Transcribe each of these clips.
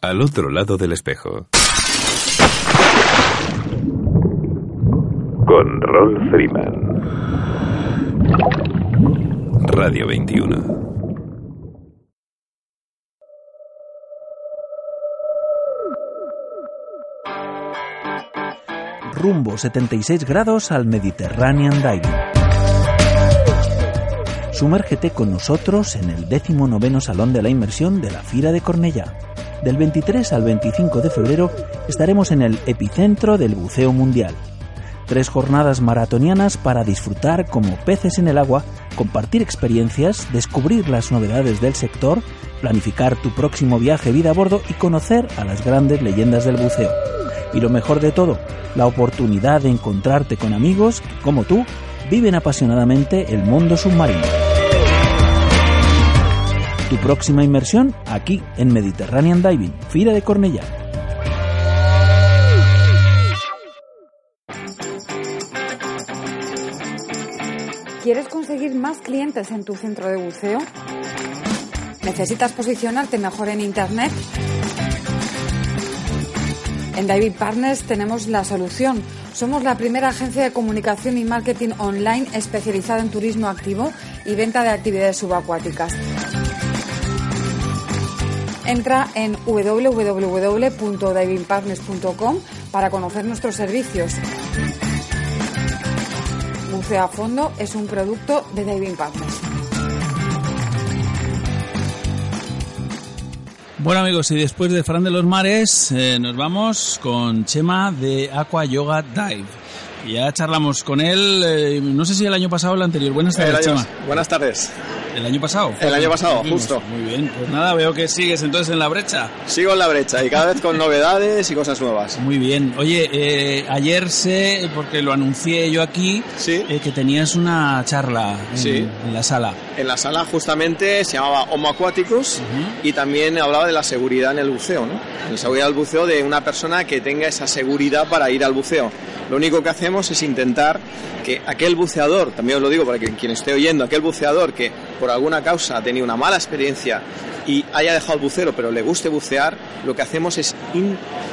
Al otro lado del espejo. Con Rolf Freeman. Radio 21. rumbo 76 grados al Mediterranean Diving. Sumérgete con nosotros en el 19 Salón de la Inmersión de la Fira de Cornellá. Del 23 al 25 de febrero estaremos en el epicentro del buceo mundial. Tres jornadas maratonianas para disfrutar como peces en el agua, compartir experiencias, descubrir las novedades del sector, planificar tu próximo viaje vida a bordo y conocer a las grandes leyendas del buceo. Y lo mejor de todo, la oportunidad de encontrarte con amigos que, como tú, viven apasionadamente el mundo submarino. Tu próxima inmersión aquí en Mediterranean Diving, Fira de Cornellá. ¿Quieres conseguir más clientes en tu centro de buceo? ¿Necesitas posicionarte mejor en Internet? En David Partners tenemos la solución. Somos la primera agencia de comunicación y marketing online especializada en turismo activo y venta de actividades subacuáticas. Entra en www.divingpartners.com para conocer nuestros servicios. Buceo a fondo es un producto de Diving Partners. Bueno amigos, y después de Fran de los Mares eh, nos vamos con Chema de Aqua Yoga Dive. ya charlamos con él, eh, no sé si el año pasado o el anterior. Buenas tardes, Chema. Buenas tardes. ¿El año pasado? El año pasado, justo. Muy bien, pues nada, veo que sigues entonces en la brecha. Sigo en la brecha y cada vez con novedades y cosas nuevas. Muy bien. Oye, eh, ayer sé, porque lo anuncié yo aquí, eh, que tenías una charla en, la sala. En la sala justamente se llamaba Homo Aquaticus y también hablaba de la seguridad en el buceo, ¿no? La seguridad del buceo de una persona que tenga esa seguridad para ir al buceo. Lo único que hacemos es intentar que aquel buceador, también os lo digo para que quien esté oyendo, aquel buceador que por alguna causa ha tenido una mala experiencia y haya dejado el bucero pero le guste bucear, lo que hacemos es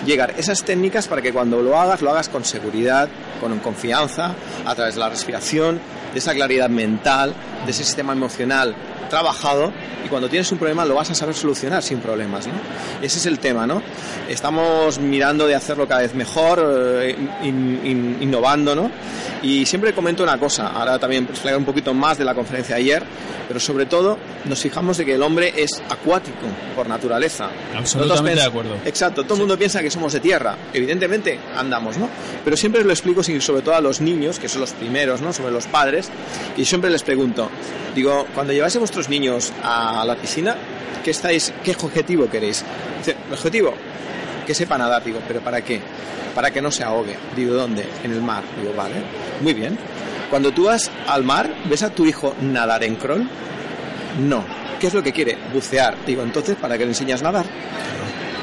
llegar esas técnicas para que cuando lo hagas, lo hagas con seguridad, con confianza, a través de la respiración, de esa claridad mental, de ese sistema emocional trabajado y cuando tienes un problema lo vas a saber solucionar sin problemas, ¿no? Ese es el tema, ¿no? Estamos mirando de hacerlo cada vez mejor, eh, innovando, ¿no? Y siempre comento una cosa, ahora también explicar un poquito más de la conferencia de ayer, pero sobre todo nos fijamos de que el hombre es acuático por naturaleza. Absolutamente de acuerdo. Exacto, todo el mundo piensa que somos de tierra, evidentemente andamos, ¿no? Pero siempre lo explico sobre todo a los niños, que son los primeros, ¿no? Sobre los padres, y siempre les pregunto, digo, cuando lleváis a vuestros niños a la piscina, ¿qué estáis, qué objetivo queréis? el objetivo, que sepa nadar, digo, pero ¿para qué? Para que no se ahogue. Digo, ¿dónde? En el mar. Digo, vale, muy bien. Cuando tú vas al mar, ¿ves a tu hijo nadar en crawl? No. ¿Qué es lo que quiere? Bucear. Digo, entonces, ¿para qué le enseñas a nadar?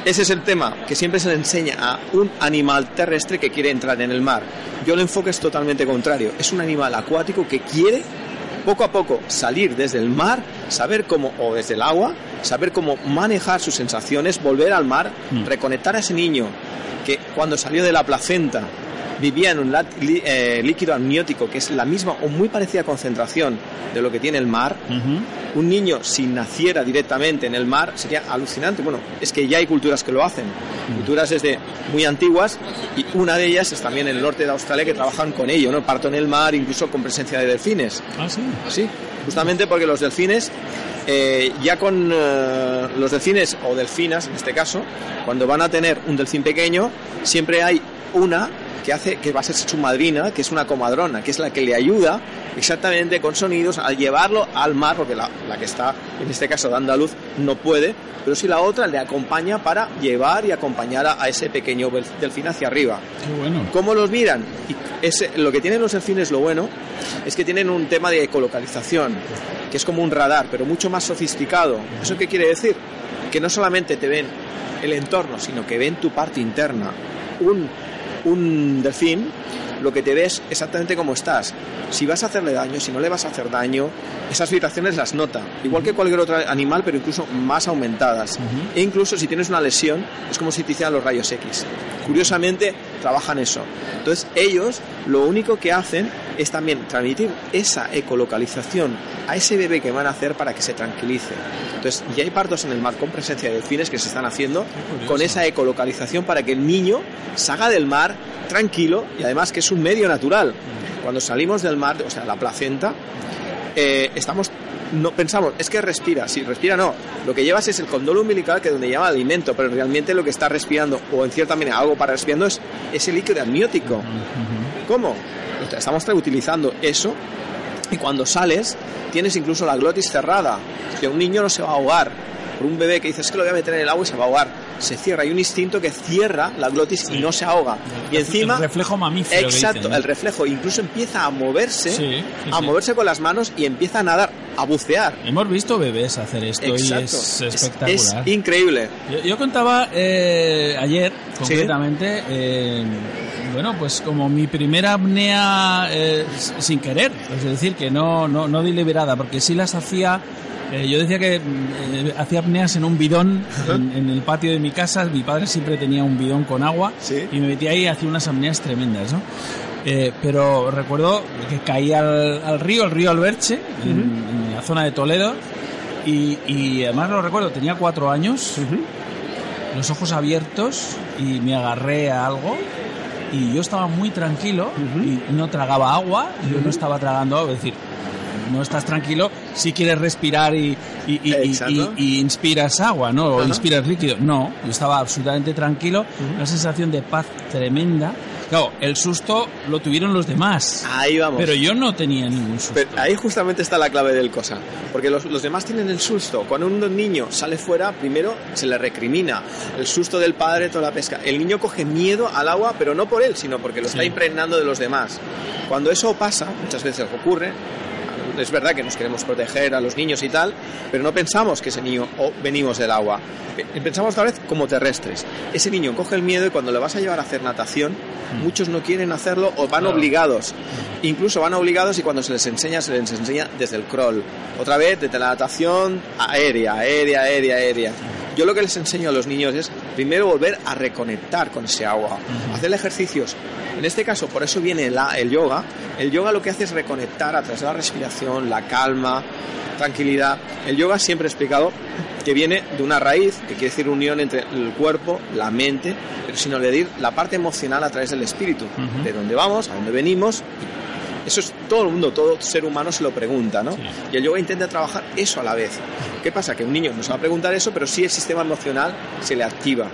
Ese es el tema, que siempre se le enseña a un animal terrestre que quiere entrar en el mar. Yo lo enfoque es totalmente contrario. Es un animal acuático que quiere poco a poco salir desde el mar, saber cómo, o desde el agua, saber cómo manejar sus sensaciones, volver al mar, mm. reconectar a ese niño que cuando salió de la placenta vivía en un eh, líquido amniótico que es la misma o muy parecida concentración de lo que tiene el mar, un niño si naciera directamente en el mar sería alucinante. Bueno, es que ya hay culturas que lo hacen, culturas desde muy antiguas y una de ellas es también en el norte de Australia que trabajan con ello, ¿no? Parto en el mar, incluso con presencia de delfines. Ah, sí. Sí, justamente porque los delfines eh, ya con eh, los delfines o delfinas en este caso, cuando van a tener un delfín pequeño, siempre hay una que hace que va a ser su madrina, que es una comadrona, que es la que le ayuda exactamente con sonidos a llevarlo al mar, porque la, que está en este caso dando a luz no puede, pero si la otra le acompaña para llevar y acompañar a, ese pequeño delfín hacia arriba. Qué bueno. ¿Cómo los miran? Y lo que tienen los delfines, lo bueno, es que tienen un tema de ecolocalización, que es como un radar, pero mucho más sofisticado. ¿Eso qué quiere decir? Que no solamente te ven el entorno, sino que ven tu parte interna. Un un delfín lo que te ves exactamente como estás. Si vas a hacerle daño, si no le vas a hacer daño, esas vibraciones las nota. Igual que cualquier otro animal, pero incluso más aumentadas. E incluso si tienes una lesión, es como si te hicieran los rayos X. Curiosamente, trabajan eso. Entonces, ellos lo único que hacen es también transmitir esa ecolocalización a ese bebé que van a hacer para que se tranquilice. Entonces, ya hay partos en el mar con presencia de delfines que se están haciendo con esa ecolocalización para que el niño salga del mar tranquilo y además que es un medio natural. Cuando salimos del mar, o sea, la placenta, eh, estamos no pensamos, es que respira, si respira no, lo que llevas es el condón umbilical que es donde lleva alimento, pero realmente lo que está respirando, o en cierta manera algo para respirando, es ese líquido amniótico. ¿Cómo? Estamos utilizando eso y cuando sales tienes incluso la glotis cerrada, que un niño no se va a ahogar, por un bebé que dices que lo voy a meter en el agua y se va a ahogar, se cierra, hay un instinto que cierra la glotis y no se ahoga. Y encima... El reflejo mamífero. Exacto, el reflejo, incluso empieza a moverse, a moverse con las manos y empieza a nadar, a bucear. Hemos visto bebés hacer esto y es espectacular. Es, increíble. Yo, contaba eh, ayer, concretamente, eh, bueno, pues como mi primera apnea eh, sin querer, es decir, que no, no, no deliberada, porque sí las hacía eh, yo decía que eh, hacía apneas en un bidón en, el patio de mi casa. Mi padre siempre tenía un bidón con agua y me metía ahí y hacía unas apneas tremendas, ¿no? Eh, pero recuerdo que caí al, río, el río Alberche, en, la zona de Toledo, y, además lo recuerdo, tenía cuatro años, los ojos abiertos, y me agarré a algo, y yo estaba muy tranquilo, y no tragaba agua, yo no estaba tragando agua, es decir, no estás tranquilo si quieres respirar y, y, inspiras agua, ¿no? O inspiras líquido. No, yo estaba absolutamente tranquilo, una sensación de paz tremenda. Claro, el susto lo tuvieron los demás. Ahí vamos. Pero yo no tenía ningún susto. ahí justamente está la clave del cosa. Porque los, los, demás tienen el susto. Cuando un niño sale fuera, primero se le recrimina. El susto del padre, toda la pesca. El niño coge miedo al agua, pero no por él, sino porque lo está impregnando de los demás. Cuando eso pasa, muchas veces ocurre, es verdad que nos queremos proteger a los niños y tal, pero no pensamos que ese niño o venimos del agua. Pensamos tal vez como terrestres. Ese niño coge el miedo y cuando le vas a llevar a hacer natación, mm. muchos no quieren hacerlo o van obligados. Incluso van obligados y cuando se les enseña, se les enseña desde el crawl. Otra vez, desde la natación aérea, aérea, aérea, aérea. Yo lo que les enseño a los niños es primero volver a reconectar con ese agua, hacer ejercicios. En este caso, por eso viene el yoga. El yoga lo que hace es reconectar a través de la respiración, la calma, tranquilidad. El yoga siempre he explicado que viene de una raíz, que quiere decir unión entre el cuerpo, la mente, pero sino decir la parte emocional a través del espíritu, de dónde vamos, a dónde venimos eso es todo el mundo, todo ser humano se lo pregunta, ¿no? Y el yoga intenta trabajar eso a la vez. ¿Qué pasa? Que un niño no se va a preguntar eso, pero sí el sistema emocional se le activa.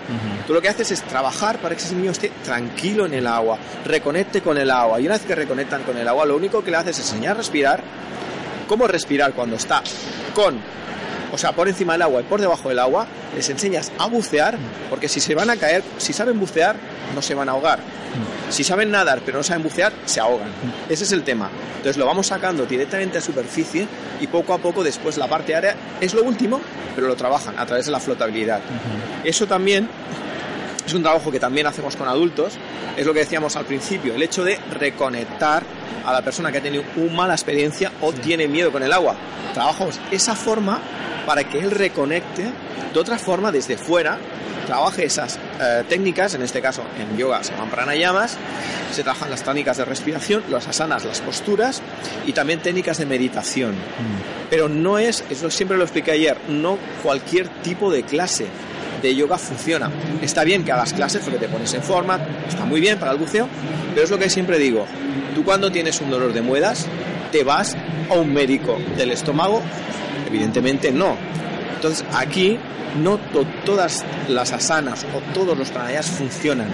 Tú lo que haces es trabajar para que ese niño esté tranquilo en el agua, reconecte con el agua. Y una vez que reconectan con el agua, lo único que le haces es enseñar a respirar. ¿Cómo respirar cuando está con o sea, por encima del agua y por debajo del agua, les enseñas a bucear, porque si se van a caer, si saben bucear, no se van a ahogar. Si saben nadar pero no saben bucear, se ahogan. Ese es el tema. Entonces lo vamos sacando directamente a superficie y poco a poco después la parte aérea es lo último, pero lo trabajan a través de la flotabilidad. Eso también es un trabajo que también hacemos con adultos, es lo que decíamos al principio, el hecho de reconectar a la persona que ha tenido una mala experiencia o tiene miedo con el agua. Trabajamos esa forma para que él reconecte de otra forma desde fuera trabaje esas eh, técnicas, en este caso en yoga se llaman pranayamas, se trabajan las técnicas de respiración, las asanas, las posturas y también técnicas de meditación. Mm. Pero no es, eso siempre lo expliqué ayer, no cualquier tipo de clase de yoga funciona. Está bien que hagas clases porque te pones en forma, está muy bien para el buceo, pero es lo que siempre digo, tú cuando tienes un dolor de muelas, te vas a un médico del estómago, evidentemente no. Entonces aquí no todas las asanas o todos los pranayas funcionan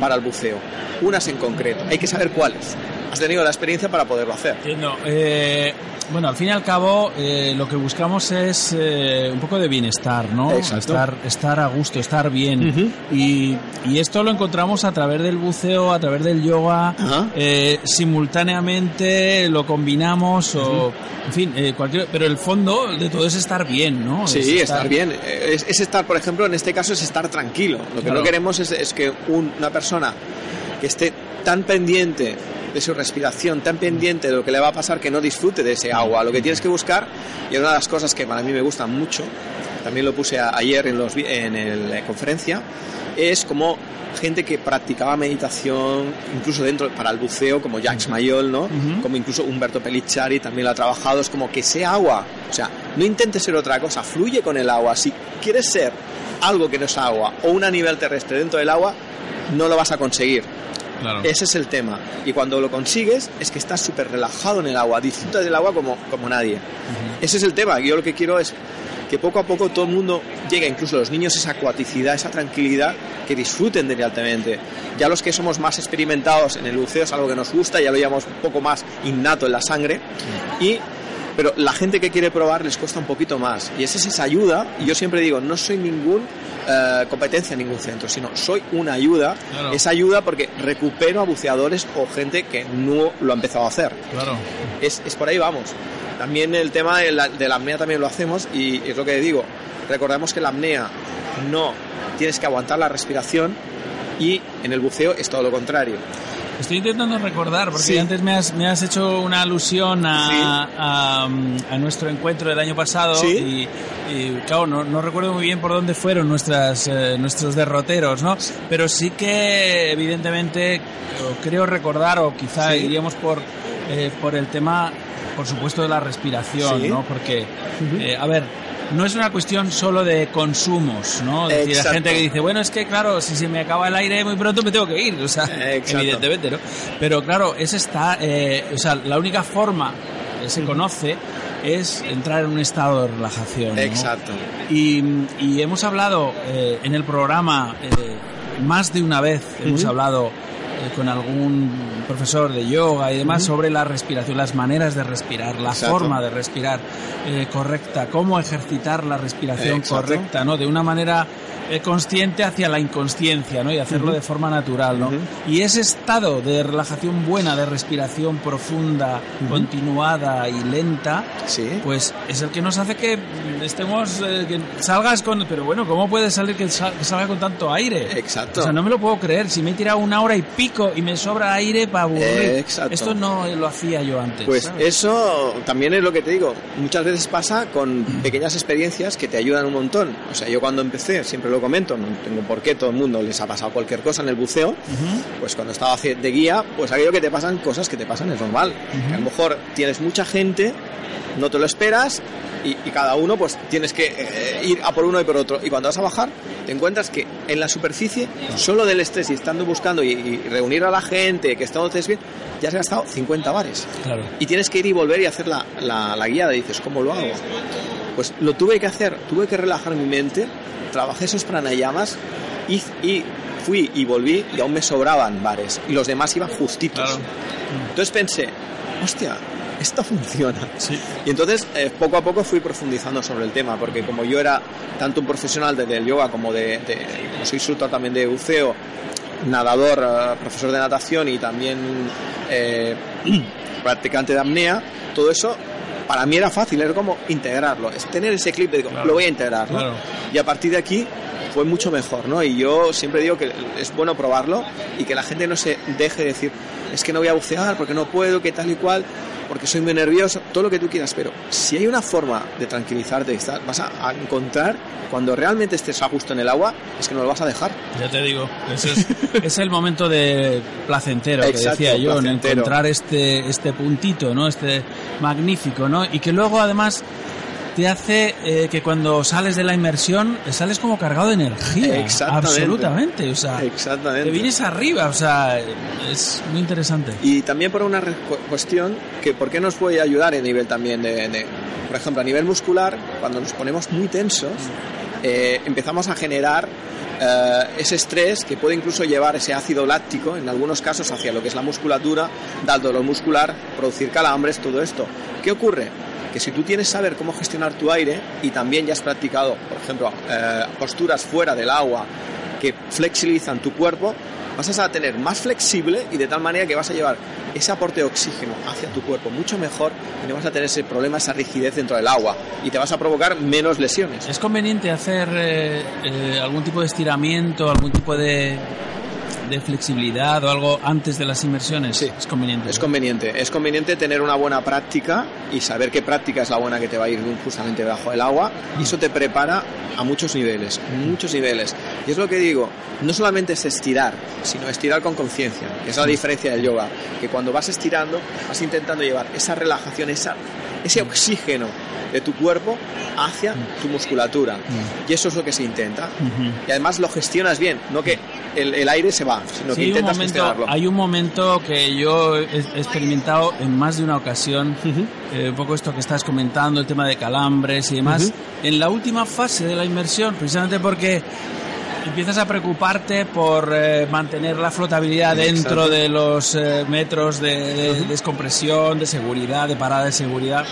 para el buceo. Unas en concreto. Hay que saber cuáles. Has tenido la experiencia para poderlo hacer. Entiendo. Eh, bueno, al fin y al cabo, eh, lo que buscamos es eh, un poco de bienestar, ¿no? Estar, estar a gusto, estar bien. y, esto lo encontramos a través del buceo, a través del yoga. Eh, simultáneamente lo combinamos, o, en fin, cualquier, pero el fondo de todo es estar bien, ¿no? Sí, estar... bien. Es, estar, por ejemplo, en este caso es estar tranquilo. Lo que no queremos es, que una persona que esté tan pendiente de su respiración, tan pendiente de lo que le va a pasar que no disfrute de ese agua. Lo que tienes que buscar, y una de las cosas que para mí me gustan mucho, también lo puse ayer en, los, en la conferencia, es como gente que practicaba meditación, incluso dentro para el buceo, como Jacques Mayol, ¿no? Como incluso Humberto Pellicciari también lo ha trabajado, es como que sea agua, o sea, no intentes ser otra cosa, fluye con el agua. Si quieres ser algo que no es agua o un nivel terrestre dentro del agua, no lo vas a conseguir. Ese es el tema. Y cuando lo consigues es que estás súper relajado en el agua, disfrutas del agua como, como nadie. Ese es el tema. Yo lo que quiero es que poco a poco todo el mundo llegue, incluso los niños, esa acuaticidad, esa tranquilidad, que disfruten de realmente. Ya los que somos más experimentados en el buceo es algo que nos gusta, ya lo llevamos un poco más innato en la sangre. Y pero la gente que quiere probar les cuesta un poquito más. Y esa es esa ayuda, y yo siempre digo, no soy ningún eh, competencia en ningún centro, sino soy una ayuda, esa ayuda porque recupero a buceadores o gente que no lo ha empezado a hacer. Claro. Es, es por ahí vamos. También el tema de la, de la apnea también lo hacemos y es lo que digo. Recordemos que la apnea no tienes que aguantar la respiración y en el buceo es todo lo contrario. Estoy intentando recordar, porque antes me has, me has hecho una alusión a, a, nuestro encuentro del año pasado y, claro, no, no, recuerdo muy bien por dónde fueron nuestras, eh, nuestros derroteros, ¿no? Pero sí que evidentemente creo recordar, o quizá iríamos por, eh, por el tema por supuesto, de la respiración, ¿no? Porque, eh, a ver, no es una cuestión solo de consumos, ¿no? Es decir, la gente que dice, bueno, es que claro, si se me acaba el aire muy pronto me tengo que ir, o sea, evidentemente, ¿no? Pero claro, ese está, eh, o sea, la única forma que se conoce es entrar en un estado de relajación. ¿no? Exacto. Y, y, hemos hablado eh, en el programa más de una vez, hemos hablado con algún profesor de yoga y demás sobre la respiración, las maneras de respirar, la forma de respirar eh, correcta, cómo ejercitar la respiración correcta, ¿no? De una manera eh, consciente hacia la inconsciencia, ¿no? Y hacerlo de forma natural, ¿no? Y ese estado de relajación buena, de respiración profunda, continuada y lenta, pues es el que nos hace que estemos, eh, que salgas con... Pero bueno, ¿cómo puede salir que, salga con tanto aire? Exacto. O sea, no me lo puedo creer. Si me he tirado una hora y pico y me sobra aire para aburrir. exacto. Esto no lo hacía yo antes. Pues eso también es lo que te digo. Muchas veces pasa con pequeñas experiencias que te ayudan un montón. O sea, yo cuando empecé, siempre lo comento, no tengo por qué, todo el mundo les ha pasado cualquier cosa en el buceo, pues cuando estaba de guía, pues aquello que te pasan cosas que te pasan es normal. A lo mejor tienes mucha gente, no te lo esperas y, cada uno pues tienes que eh, ir a por uno y por otro. Y cuando vas a bajar, te encuentras que en la superficie, solo del estrés y estando buscando y, reunir a la gente, que estamos bien, ya has gastado 50 bares. Y tienes que ir y volver y hacer la, la, la guiada. Y dices, ¿cómo lo hago? Pues lo tuve que hacer, tuve que relajar mi mente trabajé esos pranayamas y, y fui y volví y aún me sobraban bares y los demás iban justitos. Entonces pensé, hostia, esto funciona. Y entonces eh, poco a poco fui profundizando sobre el tema, porque como yo era tanto un profesional de, del yoga como de, como soy instructor también de buceo, nadador, eh, profesor de natación y también eh, practicante de apnea, todo eso para mí era fácil, era como integrarlo, es tener ese clip de digo, lo voy a integrar, ¿no? Y a partir de aquí fue mucho mejor, ¿no? Y yo siempre digo que es bueno probarlo y que la gente no se deje decir, es que no voy a bucear porque no puedo, que tal y cual porque soy muy nervioso, todo lo que tú quieras, pero si hay una forma de tranquilizarte, vas a, encontrar cuando realmente estés a gusto en el agua, es que no lo vas a dejar. Ya te digo, es, es el momento de placentero que decía yo, en encontrar este, este puntito, ¿no? Este magnífico, ¿no? Y que luego además te hace eh, que cuando sales de la inmersión sales como cargado de energía. Absolutamente. O sea, Exactamente. te vienes arriba. O sea, es muy interesante. Y también por una cuestión que, ¿por qué nos puede ayudar a nivel también de, por ejemplo, a nivel muscular, cuando nos ponemos muy tensos, eh, empezamos a generar eh, ese estrés que puede incluso llevar ese ácido láctico, en algunos casos, hacia lo que es la musculatura, dar dolor muscular, producir calambres, todo esto. ¿Qué ocurre? Que si tú tienes saber cómo gestionar tu aire y también ya has practicado, por ejemplo, eh, posturas fuera del agua que flexibilizan tu cuerpo, vas a tener más flexible y de tal manera que vas a llevar ese aporte de oxígeno hacia tu cuerpo mucho mejor y no vas a tener ese problema, esa rigidez dentro del agua y te vas a provocar menos lesiones. ¿Es conveniente hacer eh, eh, algún tipo de estiramiento, algún tipo de de flexibilidad o algo antes de las inmersiones? Sí. Es conveniente. Es conveniente. Es conveniente tener una buena práctica y saber qué práctica es la buena que te va a ir justamente debajo del agua. Y eso te prepara a muchos niveles, muchos niveles. Y es lo que digo, no solamente es estirar, sino estirar con conciencia. Esa es la diferencia del yoga. Que cuando vas estirando, vas intentando llevar esa relajación, esa, ese oxígeno de tu cuerpo hacia tu musculatura. Y eso es lo que se intenta. Y además lo gestionas bien, no que el, el aire se va, sino Sí, que intentas momento, gestionarlo. hay un momento que yo he experimentado en más de una ocasión, eh, un poco esto que estás comentando, el tema de calambres y demás, en la última fase de la inmersión, precisamente porque empiezas a preocuparte por eh, mantener la flotabilidad dentro de los eh, metros de, de descompresión, de seguridad, de parada de seguridad.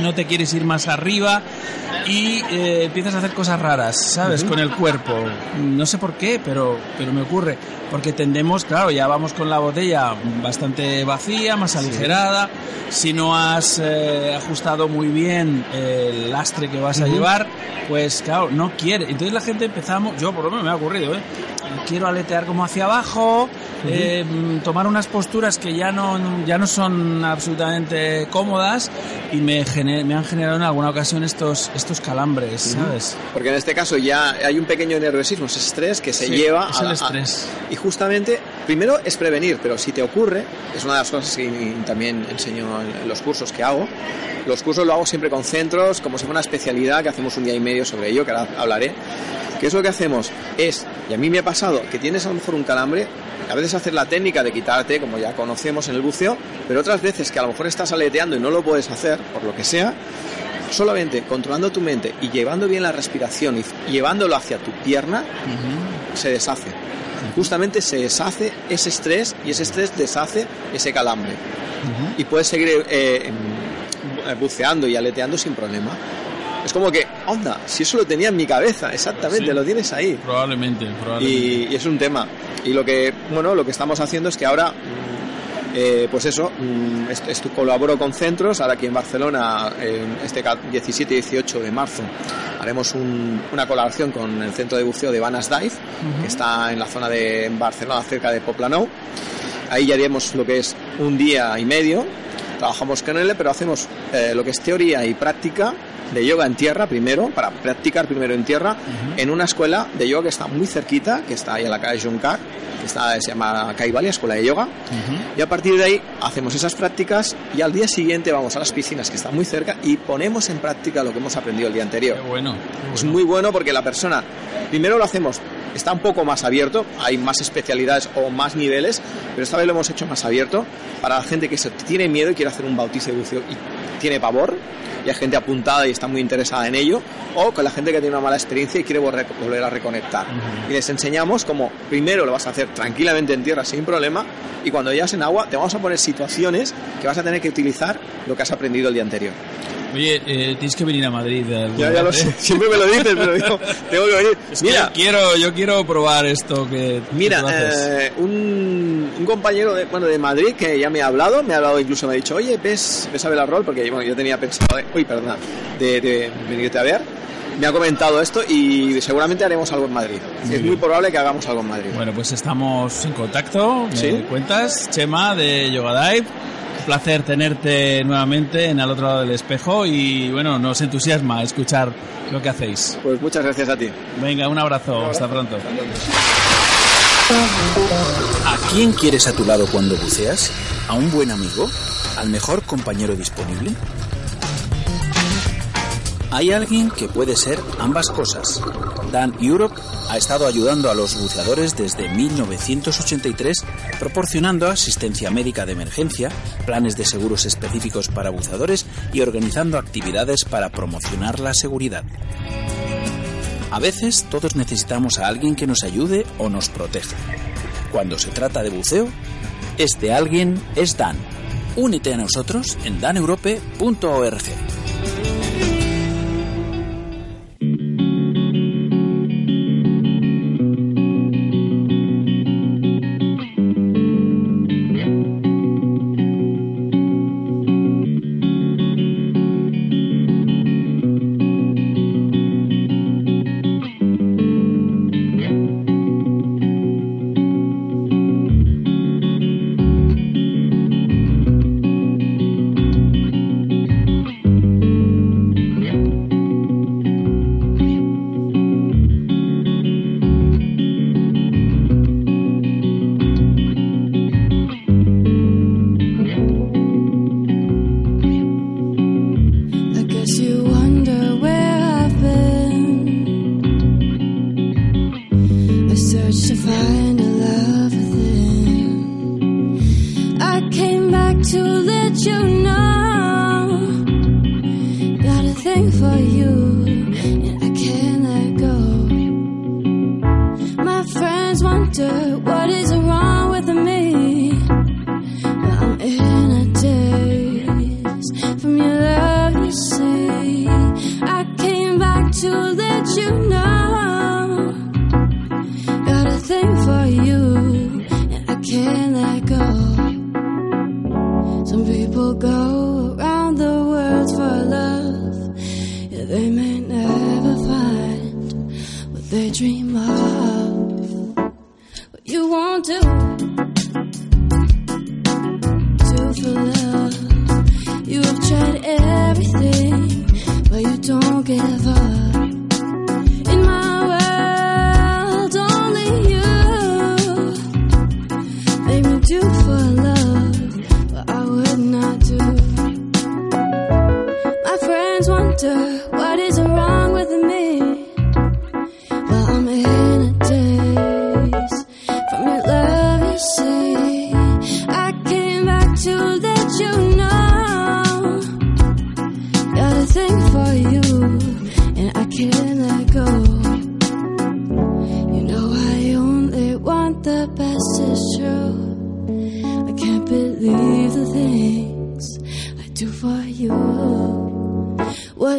No te quieres ir más arriba y eh, empiezas a hacer cosas raras, ¿sabes? Con el cuerpo. No sé por qué, pero, pero me ocurre. Porque tendemos, claro, ya vamos con la botella bastante vacía, más aligerada. Si no has eh, ajustado muy bien el lastre que vas a llevar, pues claro, no quiere. Entonces la gente empezamos, yo por lo menos me ha ocurrido, ¿eh? Quiero aletear como hacia abajo, eh, tomar unas posturas que ya no, ya no son absolutamente cómodas y me, gener- me han generado en alguna ocasión estos, estos calambres, ¿sabes? Porque en este caso ya hay un pequeño nerviosismo, ese estrés que se Sí, lleva es a el la- a- estrés. y justamente, primero es prevenir, pero si te ocurre, es una de las cosas que también enseño en los cursos que hago. Los cursos lo hago siempre con centros, como si fuera una especialidad que hacemos un día y medio sobre ello, que ahora hablaré. ¿Qué es lo que hacemos? Es, y a mí me ha pasado, que tienes a lo mejor un calambre, a veces hacer la técnica de quitarte, como ya conocemos en el buceo, pero otras veces que a lo mejor estás aleteando y no lo puedes hacer, por lo que sea, solamente controlando tu mente y llevando bien la respiración y llevándolo hacia tu pierna, se deshace. Justamente se deshace ese estrés y ese estrés deshace ese calambre. Y puedes seguir eh, em, buceando y aleteando sin problema. Es como que, onda, si eso lo tenía en mi cabeza, exactamente, Sí. lo tienes ahí. Probablemente, probablemente. Y, y es un tema. Y lo que, bueno, lo que estamos haciendo es que ahora, mm, eh, pues eso, mm, est- colaboro con centros, ahora aquí en Barcelona, en este ca- 17 y 18 de marzo, haremos un- una colaboración con el centro de buceo de Vanas Dive, que está en la zona de Barcelona, cerca de Poplanou. Ahí ya haremos lo que es un día y medio, trabajamos con él, pero hacemos eh, lo que es teoría y práctica de yoga en tierra primero, para practicar primero en tierra, en una escuela de yoga que está muy cerquita, que está ahí en la calle Juncar, que está, se llama Kaivalia, Escuela de Yoga. Y a partir de ahí hacemos esas prácticas y al día siguiente vamos a las piscinas que están muy cerca y ponemos en práctica lo que hemos aprendido el día anterior. Qué bueno. qué Es bueno. muy bueno porque la persona, primero lo hacemos, está un poco más abierto, hay más especialidades o más niveles, pero esta vez lo hemos hecho más abierto para la gente que se tiene miedo y quiere hacer un bautizo de buceo y tiene pavor, y hay gente apuntada y está muy interesada en ello, o con la gente que tiene una mala experiencia y quiere volver a reconectar. Y les enseñamos cómo primero lo vas a hacer tranquilamente en tierra sin problema, y cuando llegas en agua te vamos a poner situaciones que vas a tener que utilizar lo que has aprendido el día anterior. Oye, eh, tienes que venir a Madrid. alguna Ya, ya lo sé, ¿eh? siempre me lo dices, pero yo tengo que venir. Es que Mira, yo quiero, yo quiero probar esto que que Mira, tú haces. eh, un, un compañero de, bueno, de Madrid que ya me ha hablado, me ha hablado incluso me ha dicho, oye, ves, ves a ver rol, porque bueno, yo tenía pensado, de, uy, perdona, de, de venirte a ver. Me ha comentado esto y seguramente haremos algo en Madrid. Muy es bien. muy probable que hagamos algo en Madrid. Bueno, pues estamos en contacto. Me Sí. cuentas, Chema de Yoga Dive. Un placer tenerte nuevamente en al otro lado del espejo y bueno, nos entusiasma escuchar lo que hacéis. Pues muchas gracias a ti. Venga, un abrazo, hasta pronto. ¿A quién quieres a tu lado cuando buceas? ¿A un buen amigo? ¿Al mejor compañero disponible? Hay alguien que puede ser ambas cosas. Dan Europe ha estado ayudando a los buceadores desde 1983, proporcionando asistencia médica de emergencia, planes de seguros específicos para buceadores y organizando actividades para promocionar la seguridad. A veces todos necesitamos a alguien que nos ayude o nos proteja. Cuando se trata de buceo, este alguien es Dan. Únete a nosotros en daneurope.org.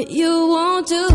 you won't do,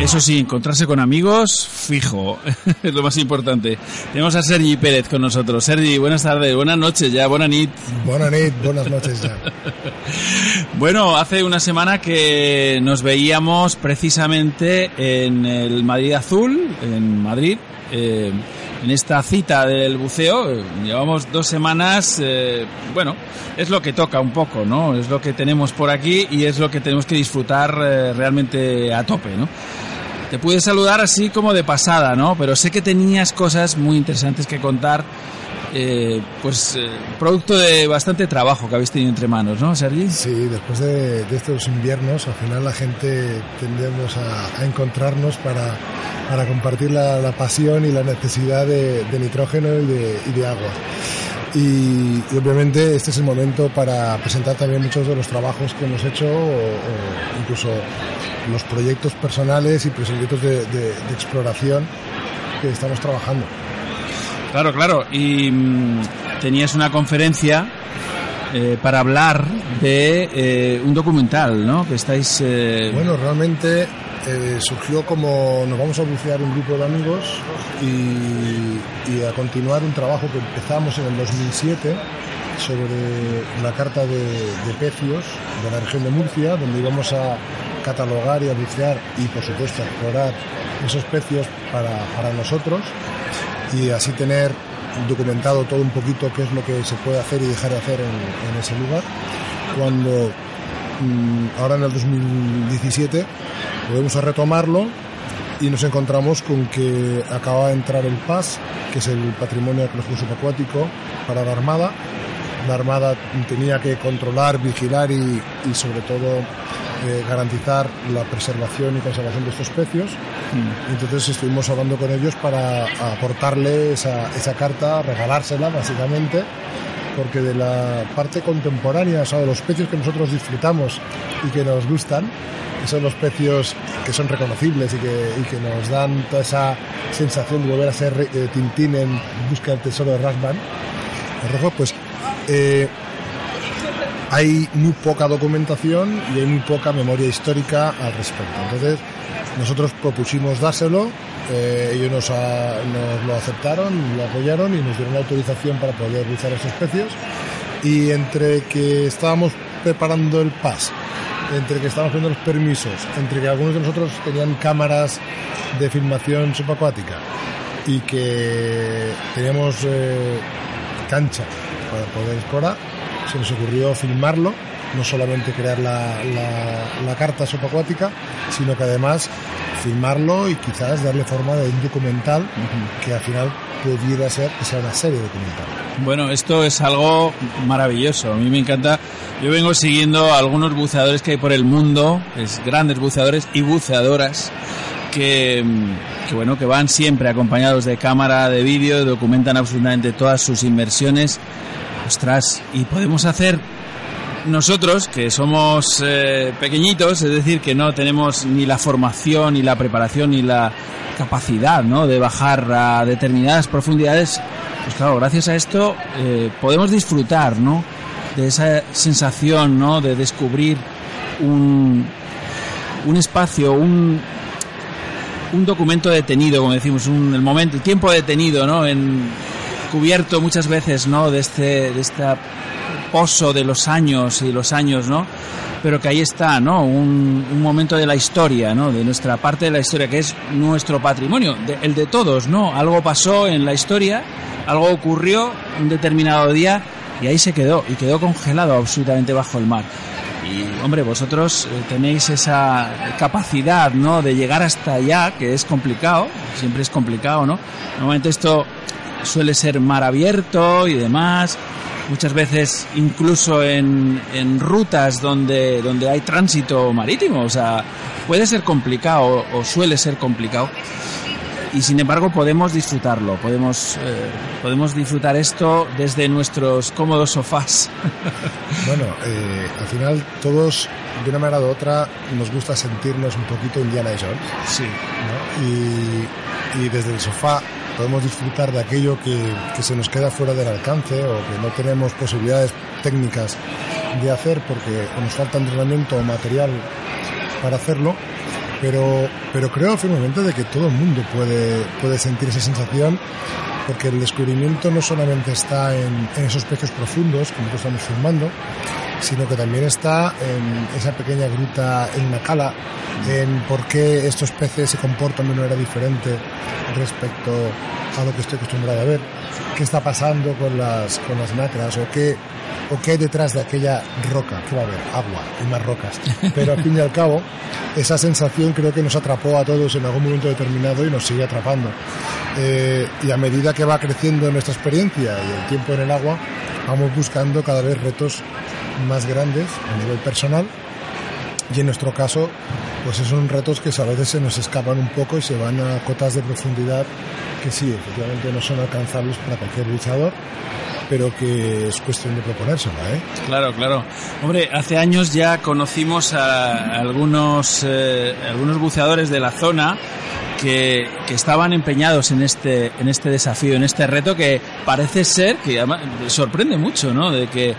Eso sí, encontrarse con amigos, fijo, es lo más importante. Tenemos a Sergi Pérez con nosotros. Sergi, buenas tardes, buenas noches ya, buenas nit. Buenas nit, buenas noches ya. Bueno, hace una semana que nos veíamos precisamente en el Madrid Azul, en Madrid, eh, en esta cita del buceo. Llevamos dos semanas, eh, bueno, es lo que toca un poco, ¿no? Es lo que tenemos por aquí y es lo que tenemos que disfrutar eh, realmente a tope, ¿no? te pude saludar así como de pasada, ¿no? Pero sé que tenías cosas muy interesantes que contar. Eh, pues eh, producto de bastante trabajo que habéis tenido entre manos, ¿no, Sergi? Sí, después de, estos inviernos, al final la gente tendemos a, encontrarnos para, para compartir la, pasión y la necesidad de, nitrógeno y de, agua. Y, obviamente este es el momento para presentar también muchos de los trabajos que hemos hecho o, incluso los proyectos personales y proyectos de, de exploración que estamos trabajando. Claro, claro. Y mm, tenías una conferencia eh, para hablar de eh, un documental, ¿no? Que estáis... eh, Bueno, realmente surgió como nos vamos a bucear un grupo de amigos y, a continuar un trabajo que empezamos en el 2007 sobre la carta de, de pecios de la región de Murcia, donde íbamos a catalogar y a bucear y por supuesto a explorar esos pecios para, para nosotros y así tener documentado todo un poquito qué es lo que se puede hacer y dejar de hacer en, ese lugar. Cuando mm, ahora en el 2017 volvemos a retomarlo y nos encontramos con que acaba de entrar el PAS, que es el Patrimonio Arqueológico Subacuático para la Armada. La Armada tenía que controlar, vigilar y, y sobre todo eh, garantizar la preservación y conservación de estos pecios. Entonces estuvimos hablando con ellos para aportarle esa, esa carta, regalársela básicamente, porque de la parte contemporánea, o sea, de los pecios que nosotros disfrutamos y que nos gustan, que son los pecios que son reconocibles y que, y que nos dan toda esa sensación de volver a ser eh, Tintín en busca del tesoro de Rasban, el rojo, pues eh, hay muy poca documentación y hay muy poca memoria histórica al respecto. Entonces, nosotros propusimos dárselo, eh, ellos nos, lo aceptaron, lo apoyaron y nos dieron la autorización para poder utilizar esos precios. Y entre que estábamos preparando el PAS, entre que estábamos pidiendo los permisos, entre que algunos de nosotros tenían cámaras de filmación subacuática y que teníamos eh, cancha para poder explorar, se nos ocurrió filmarlo, no solamente crear la, la- la carta subacuática, sino que además filmarlo y quizás darle forma de un documental que al final pudiera ser que sea una serie documental. Bueno, esto es algo maravilloso. A mí me encanta. Yo vengo siguiendo a algunos buceadores que hay por el mundo, es grandes buceadores y buceadoras que, que bueno, que van siempre acompañados de cámara, de vídeo, documentan absolutamente todas sus inmersiones. Ostras, y podemos hacer nosotros, que somos eh, pequeñitos, es decir, que no tenemos ni la formación, ni la preparación, ni la capacidad ¿no? de bajar a determinadas profundidades, pues claro, gracias a esto eh, podemos disfrutar ¿no? de esa sensación ¿no? de descubrir un, un espacio, un, un documento detenido, como decimos, un, el momento, el tiempo detenido, ¿no? En, cubierto muchas veces, ¿no? De este, de esta pozo de los años y los años, ¿no? Pero que ahí está, ¿no? Un, un momento de la historia, ¿no? De nuestra parte de la historia, que es nuestro patrimonio, de- el de todos, ¿no? Algo pasó en la historia, algo ocurrió un determinado día y ahí se quedó, y quedó congelado absolutamente bajo el mar. Y hombre, vosotros eh, tenéis esa capacidad, ¿no? De llegar hasta allá, que es complicado, siempre es complicado, ¿no? Normalmente esto suele ser mar abierto y demás. Muchas veces incluso en, en rutas donde, donde hay tránsito marítimo. O sea, puede ser complicado o suele ser complicado. Y sin embargo podemos disfrutarlo, podemos, eh, podemos disfrutar esto desde nuestros cómodos sofás. Bueno, eh, al final todos, de una manera u otra, nos gusta sentirnos un poquito Indiana Jones. Sí. ¿no? Y, y desde el sofá podemos disfrutar de aquello que, que se nos queda fuera del alcance o que no tenemos posibilidades técnicas de hacer porque nos falta entrenamiento o material para hacerlo. Pero, pero creo firmemente de que todo el mundo puede, puede sentir esa sensación porque el descubrimiento no solamente está en, esos pecios profundos, como estamos filmando, sino que también está en esa pequeña gruta en Nacala, en por qué estos peces se comportan de una manera diferente respecto a lo que estoy acostumbrado a ver, qué está pasando con las, con las nacras o qué, o qué hay detrás de aquella roca, que va a haber agua y más rocas. Pero al fin y al cabo, esa sensación creo que nos atrapó a todos en algún momento determinado y nos sigue atrapando. Eh, y a medida que va creciendo nuestra experiencia y el tiempo en el agua, vamos buscando cada vez retos más grandes a nivel personal. Y en nuestro caso pues son retos que a veces se nos escapan un poco y se van a cotas de profundidad que sí, efectivamente no son alcanzables para cualquier luchador pero que es cuestión de proponérsela, ¿eh? Claro, claro. Hombre, hace años ya conocimos a algunos, eh, algunos buceadores de la zona que, que, estaban empeñados en este, en este desafío, en este reto que parece ser, que además sorprende mucho, ¿no? De que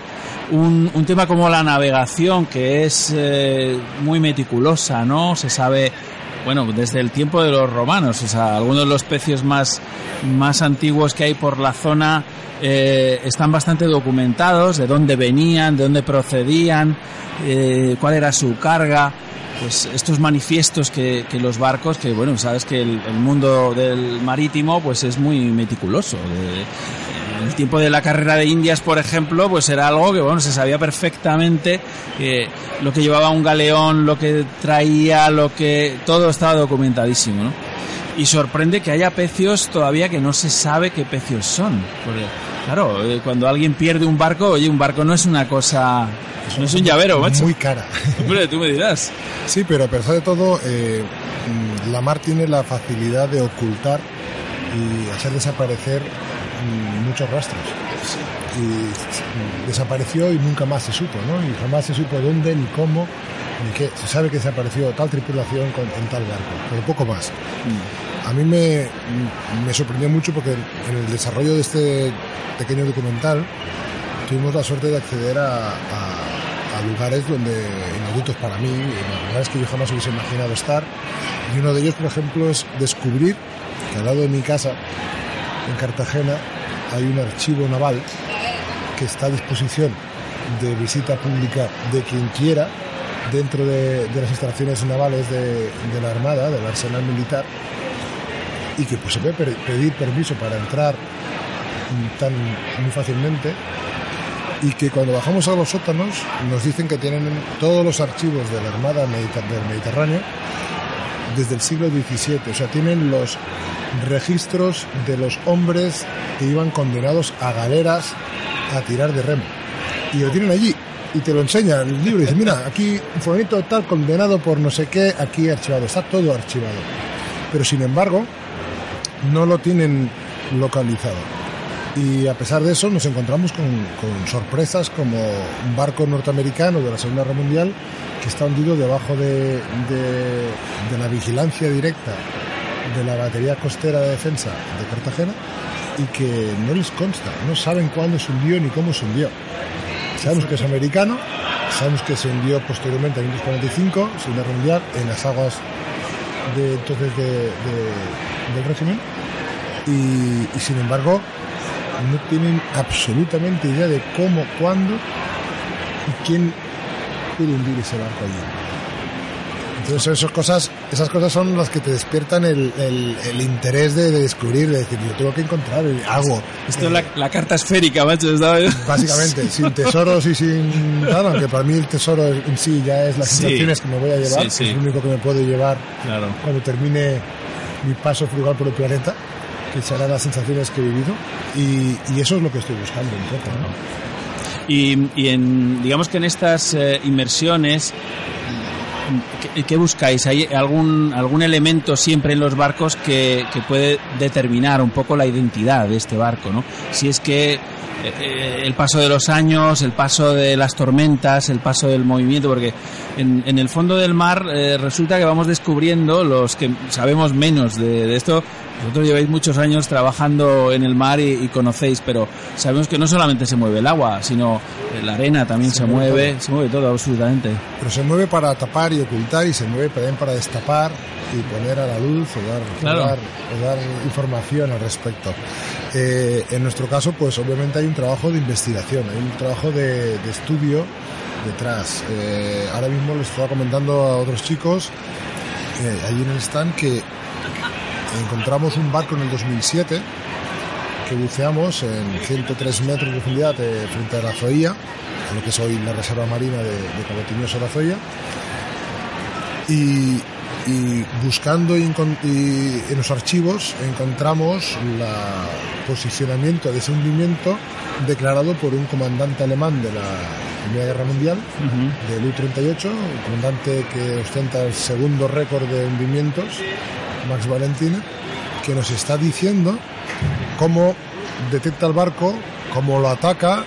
un, un tema como la navegación, que es eh, muy meticulosa, ¿no? Se sabe bueno, desde el tiempo de los romanos, o sea, algunos de los pecios más, más antiguos que hay por la zona eh, están bastante documentados, de dónde venían, de dónde procedían, eh, cuál era su carga, pues estos manifiestos que, los barcos, que bueno, sabes que el, mundo del marítimo pues es muy meticuloso. El tiempo de la carrera de Indias, por ejemplo, pues era algo que bueno, se sabía perfectamente eh, lo que llevaba un galeón, lo que traía, lo que todo estaba documentadísimo, ¿no? Y sorprende que haya pecios todavía que no se sabe qué pecios son. Porque, claro, eh, cuando alguien pierde un barco, oye, un barco no es una cosa no es un llavero, macho. Muy cara. Hombre, tú me dirás. Sí, pero a pesar de todo, eh, la mar tiene la facilidad de ocultar y hacer desaparecer muchos rastros. Y desapareció y nunca más se supo, ¿no? Y jamás se supo dónde, ni cómo, ni qué. Se sabe que desapareció tal tripulación con, tal barco, pero poco más. A mí me, me sorprendió mucho porque en el desarrollo de este pequeño documental tuvimos la suerte de acceder a lugares donde inauditos para mí, lugares que yo jamás hubiese imaginado estar. Y uno de ellos, por ejemplo, es descubrir que al lado de mi casa, en Cartagena, hay un archivo naval que está a disposición de visita pública de quien quiera dentro de, las instalaciones navales de, de, la Armada, del arsenal militar, y que pues, se puede pedir permiso para entrar tan muy fácilmente y que cuando bajamos a los sótanos nos dicen que tienen todos los archivos de la Armada del Mediterráneo desde el siglo XVII, o sea, tienen los registros de los hombres que iban condenados a galeras a tirar de remo. Y lo tienen allí y te lo enseña el libro y dice, mira, aquí un fulanito tal condenado por no sé qué, aquí archivado, está todo archivado. Pero sin embargo, no lo tienen localizado. Y a pesar de eso nos encontramos con, sorpresas como un barco norteamericano de la Segunda Guerra Mundial que está hundido debajo de, de, la vigilancia directa de la batería costera de defensa de Cartagena y que no les consta, no saben cuándo se hundió ni cómo se hundió. Sabemos que es americano, sabemos que se hundió posteriormente en 1945, Segunda Guerra Mundial, en las aguas entonces de, de, del régimen y sin embargo no tienen absolutamente idea de cómo, cuándo y quién puede hundir ese barco allí. Entonces esas cosas, esas cosas son las que te despiertan el, el, el interés de, de, descubrir, de decir, yo tengo que encontrar algo. Esto eh, es la, la, carta esférica, macho, ¿sabes? Básicamente, sin tesoros y sin nada, aunque para mí el tesoro en sí ya es las sensaciones sí, que me voy a llevar, sí, sí. es lo único que me puede llevar claro. cuando termine mi paso frugal por el planeta, que serán las sensaciones que he vivido, y, y eso es lo que estoy buscando. Y, en, digamos que en estas eh, inmersiones ¿Qué, ¿Qué, buscáis? ¿Hay algún, algún elemento siempre en los barcos que, puede determinar un poco la identidad de este barco? ¿no? Si es que eh, el paso de los años, el paso de las tormentas, el paso del movimiento, porque en, en el fondo del mar eh, resulta que vamos descubriendo los que sabemos menos de esto. Vosotros lleváis muchos años trabajando en el mar y, y, conocéis, pero sabemos que no solamente se mueve el agua, sino la arena también se, se mueve, todo. se mueve todo absolutamente. Pero se mueve para tapar y ocultar y se mueve también para destapar y poner a la luz o dar, claro. o dar, o dar información al respecto. Eh, en nuestro caso, pues obviamente hay un trabajo de investigación, hay un trabajo de, de estudio detrás. Eh, ahora mismo les estaba comentando a otros chicos eh, allí en el stand que encontramos un barco en el 2007 que buceamos en 103 metros de profundidad eh, frente a la Zoía, a lo que es hoy la reserva marina de, de la Zoía. Y, y buscando y encon- y en los archivos encontramos el posicionamiento de ese hundimiento declarado por un comandante alemán de la Primera Guerra Mundial, del U-38, el comandante que ostenta el segundo récord de hundimientos, Max Valentina, que nos está diciendo cómo detecta el barco, cómo lo ataca,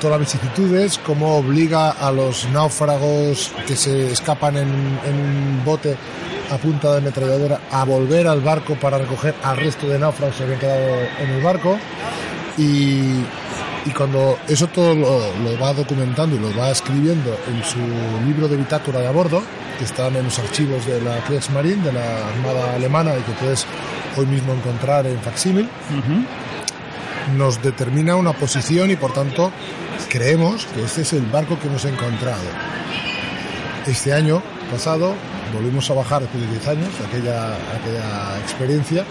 todas las vicisitudes, cómo obliga a los náufragos que se escapan en, en un bote a punta de ametralladora a volver al barco para recoger al resto de náufragos que habían quedado en el barco. Y, y cuando eso todo lo, lo va documentando y lo va escribiendo en su libro de bitácora de a bordo, que están en los archivos de la Kriegsmarine, de la Armada Alemana, y que puedes hoy mismo encontrar en facsímil, nos determina una posición y por tanto creemos que este es el barco que hemos encontrado. Este año pasado volvimos a bajar después de 10 años aquella, aquella experiencia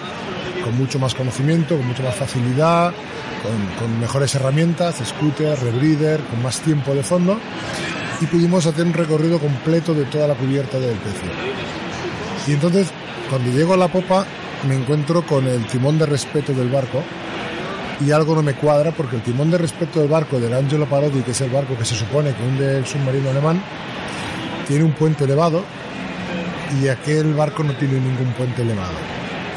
con mucho más conocimiento, con mucha más facilidad, con, con mejores herramientas, scooter, rebreather, con más tiempo de fondo y pudimos hacer un recorrido completo de toda la cubierta del pecio. Y entonces, cuando llego a la popa, me encuentro con el timón de respeto del barco y algo no me cuadra porque el timón de respeto del barco del Angelo Parodi, que es el barco que se supone que hunde el submarino alemán, tiene un puente elevado y aquel barco no tiene ningún puente elevado.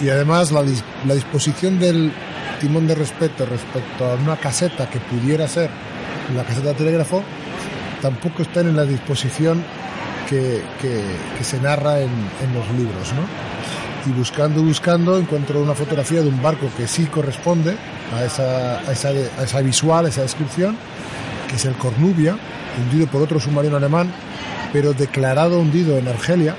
Y además la, la disposición del timón de respeto respecto a una caseta que pudiera ser la caseta de telégrafo tampoco está en la disposición que, que- que se narra en, en los libros, ¿no? Y buscando, buscando, encuentro una fotografía de un barco que sí corresponde a esa, a esa, a esa visual, a esa descripción, que es el Cornubia, hundido por otro submarino alemán, pero declarado hundido en Argelia,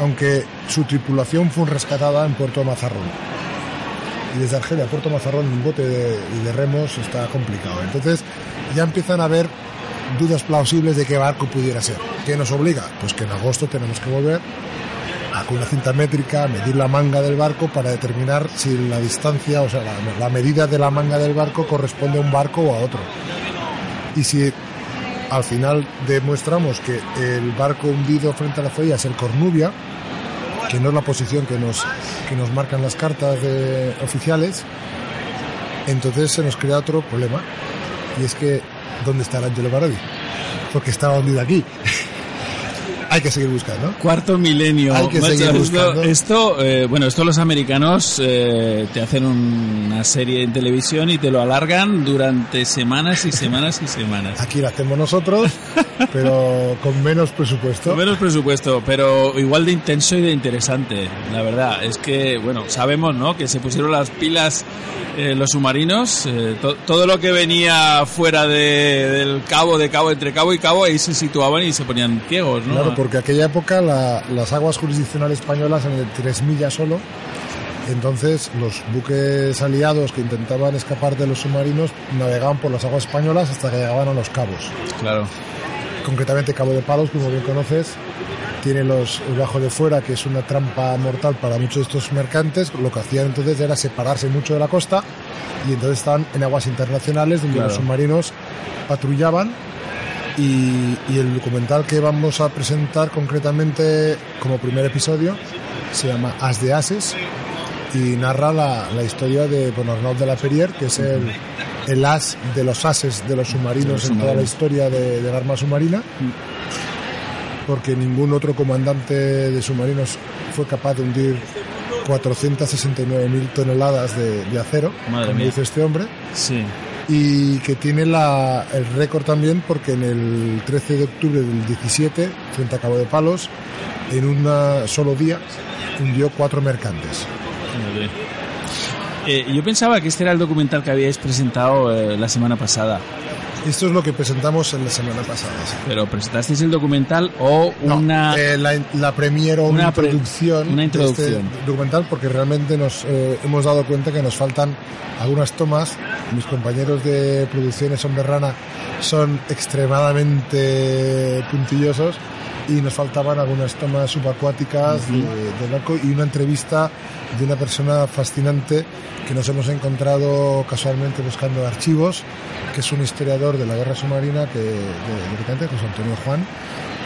aunque su tripulación fue rescatada en Puerto Mazarrón. Y desde Argelia a Puerto Mazarrón un bote de, de remos está complicado. Entonces ya empiezan a haber dudas plausibles de qué barco pudiera ser. ¿Qué nos obliga? Pues que en agosto tenemos que volver a, una cinta métrica, medir la manga del barco para determinar si la distancia, o sea, la medida de la manga del barco corresponde a un barco o a otro. Y si al final demostramos que el barco hundido frente a la Zoya es el Cornubia, que no es la posición que nos, que nos marcan las cartas oficiales, entonces se nos crea otro problema. Y es que, ¿dónde está el Angelo Parodi? Porque estaba hundido aquí. Hay que seguir buscando. Cuarto milenio. Hay que seguir esto, buscando. esto, eh, bueno, esto los americanos eh, te hacen una serie en televisión y te lo alargan durante semanas y semanas y semanas. Aquí lo hacemos nosotros, pero con menos presupuesto. Con menos presupuesto, pero igual de intenso y de interesante. La verdad es que, bueno, sabemos, ¿no? Que se pusieron las pilas eh, los submarinos. eh, to- todo lo que venía fuera de- del cabo, de cabo, entre cabo y cabo, ahí se situaban y se ponían ciegos, ¿no? Claro, porque aquella época la- las aguas jurisdiccionales españolas eran de tres millas solo. Entonces los buques aliados que intentaban escapar de los submarinos navegaban por las aguas españolas hasta que llegaban a los cabos. Claro. Concretamente Cabo de Palos, como bien conoces, tiene los, el bajo de fuera, que es una trampa mortal para muchos de estos mercantes. Lo que hacían entonces era separarse mucho de la costa y entonces estaban en aguas internacionales donde Claro. los submarinos patrullaban y, y el documental que vamos a presentar concretamente como primer episodio se llama As de Ases y narra la, la historia de bueno, Arnaud de la Perrière, que es el, el as de los ases de los submarinos en toda la historia de, del arma submarina, porque ningún otro comandante de submarinos fue capaz de hundir 469.000 toneladas de, de acero, Madre como mía. dice este hombre Sí. Y que tiene la, el récord también porque en el 13 de octubre del 17, frente a Cabo de Palos, en un solo día hundió cuatro mercantes. Eh, yo pensaba que este era el documental que habíais presentado eh, la semana pasada, Esto es lo que presentamos en la semana pasada. sí. pero presentasteis el documental o No, una... eh, la, la premier o una, una pre- introducción, una de introducción. este documental porque realmente nos eh, hemos dado cuenta que nos faltan algunas tomas mis compañeros de producciones Hombre Rana son extremadamente puntillosos y nos faltaban algunas tomas subacuáticas de, de barco y una entrevista de una persona fascinante que nos hemos encontrado casualmente buscando archivos, que es un historiador de la guerra submarina que, de, de José Antonio Juan,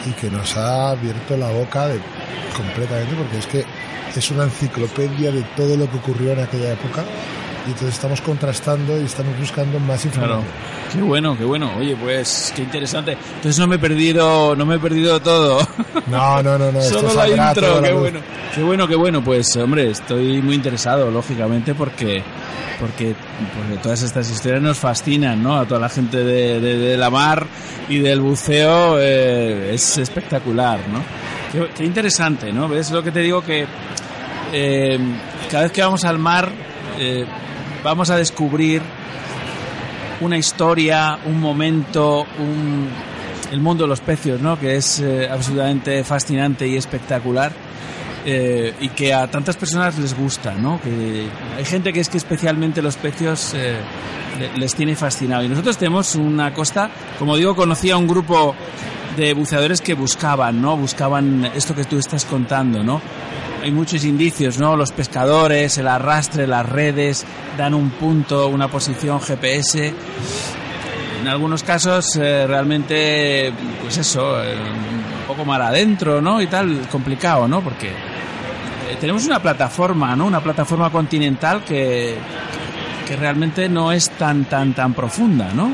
y que nos ha abierto la boca de- completamente porque es que es una enciclopedia de todo lo que ocurrió en aquella época y entonces estamos contrastando y estamos buscando más Claro. información. Qué bueno, qué bueno. Oye, pues qué interesante. Entonces no me he perdido, no me he perdido todo. No, no, no, no. Solo la intro, la qué bueno. Qué bueno, qué bueno. Pues hombre, estoy muy interesado, lógicamente, porque porque, porque todas estas historias nos fascinan, ¿no? A toda la gente de, de- de la mar y del buceo eh, es espectacular, ¿no? Qué, qué interesante, ¿no? ¿Ves lo que te digo? Que eh, cada vez que vamos al mar eh, vamos a descubrir una historia, un momento, el mundo de los pecios, ¿no? Que es eh, absolutamente fascinante y espectacular. eh, y que a tantas personas les gusta, ¿no? Que hay gente que es que especialmente los pecios eh, le- les tiene fascinado. Y nosotros tenemos una costa, como digo, conocí a un grupo de buceadores que buscaban, ¿no? Buscaban esto que tú estás contando, ¿no? Hay muchos indicios, ¿no? Los pescadores, el arrastre, las redes, dan un punto, una posición GPS. En algunos casos eh, realmente, pues eso, eh, un poco mar adentro, ¿no? Y tal, complicado, ¿no? Porque eh, tenemos una plataforma, ¿no? Una plataforma continental que, que realmente no es tan, tan, tan profunda, ¿no?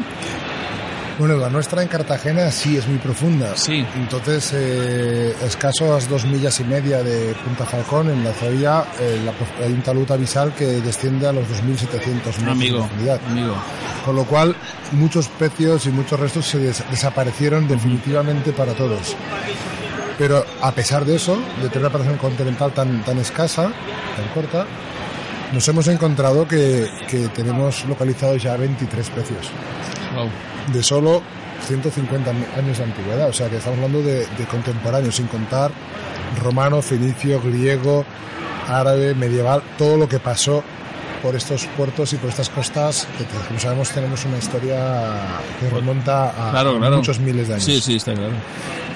Bueno, la nuestra en Cartagena sí es muy profunda. Sí. Entonces, eh, escasos dos millas y media de Punta Falcón, en la Zoya, eh, la hay un talud abisal que desciende a los 2.700 metros de Amigo, profundidad. amigo. Con lo cual, muchos pecios y muchos restos se des- desaparecieron definitivamente para todos. Pero a pesar de eso, de tener una preparación continental tan, tan escasa, tan corta, nos hemos encontrado que, que tenemos localizados ya 23 pecios Wow. De solo 150 años de antigüedad. O sea que estamos hablando de, de contemporáneos, sin contar romano, fenicio, griego, árabe, medieval, todo lo que pasó por estos puertos y por estas costas, que como sabemos tenemos una historia que remonta a Claro, claro. muchos miles de años. Sí, sí, está claro.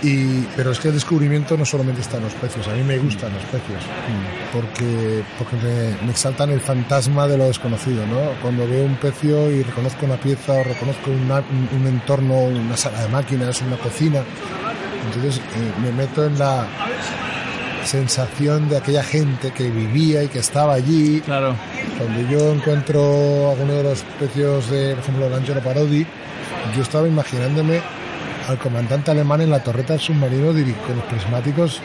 Y, pero es que el descubrimiento no solamente está en los pecios, a mí me gustan los pecios, porque, porque me, me exaltan el fantasma de lo desconocido, ¿no? Cuando veo un pecio y reconozco una pieza o reconozco una- un, un entorno, una sala de máquinas, una cocina, entonces eh, me meto en la sensación de aquella gente que vivía y que estaba allí. Claro. Cuando yo encuentro alguno de los pecios de, por ejemplo, el Angelo Parodi, yo estaba imaginándome al comandante alemán en la torreta del submarino con los prismáticos,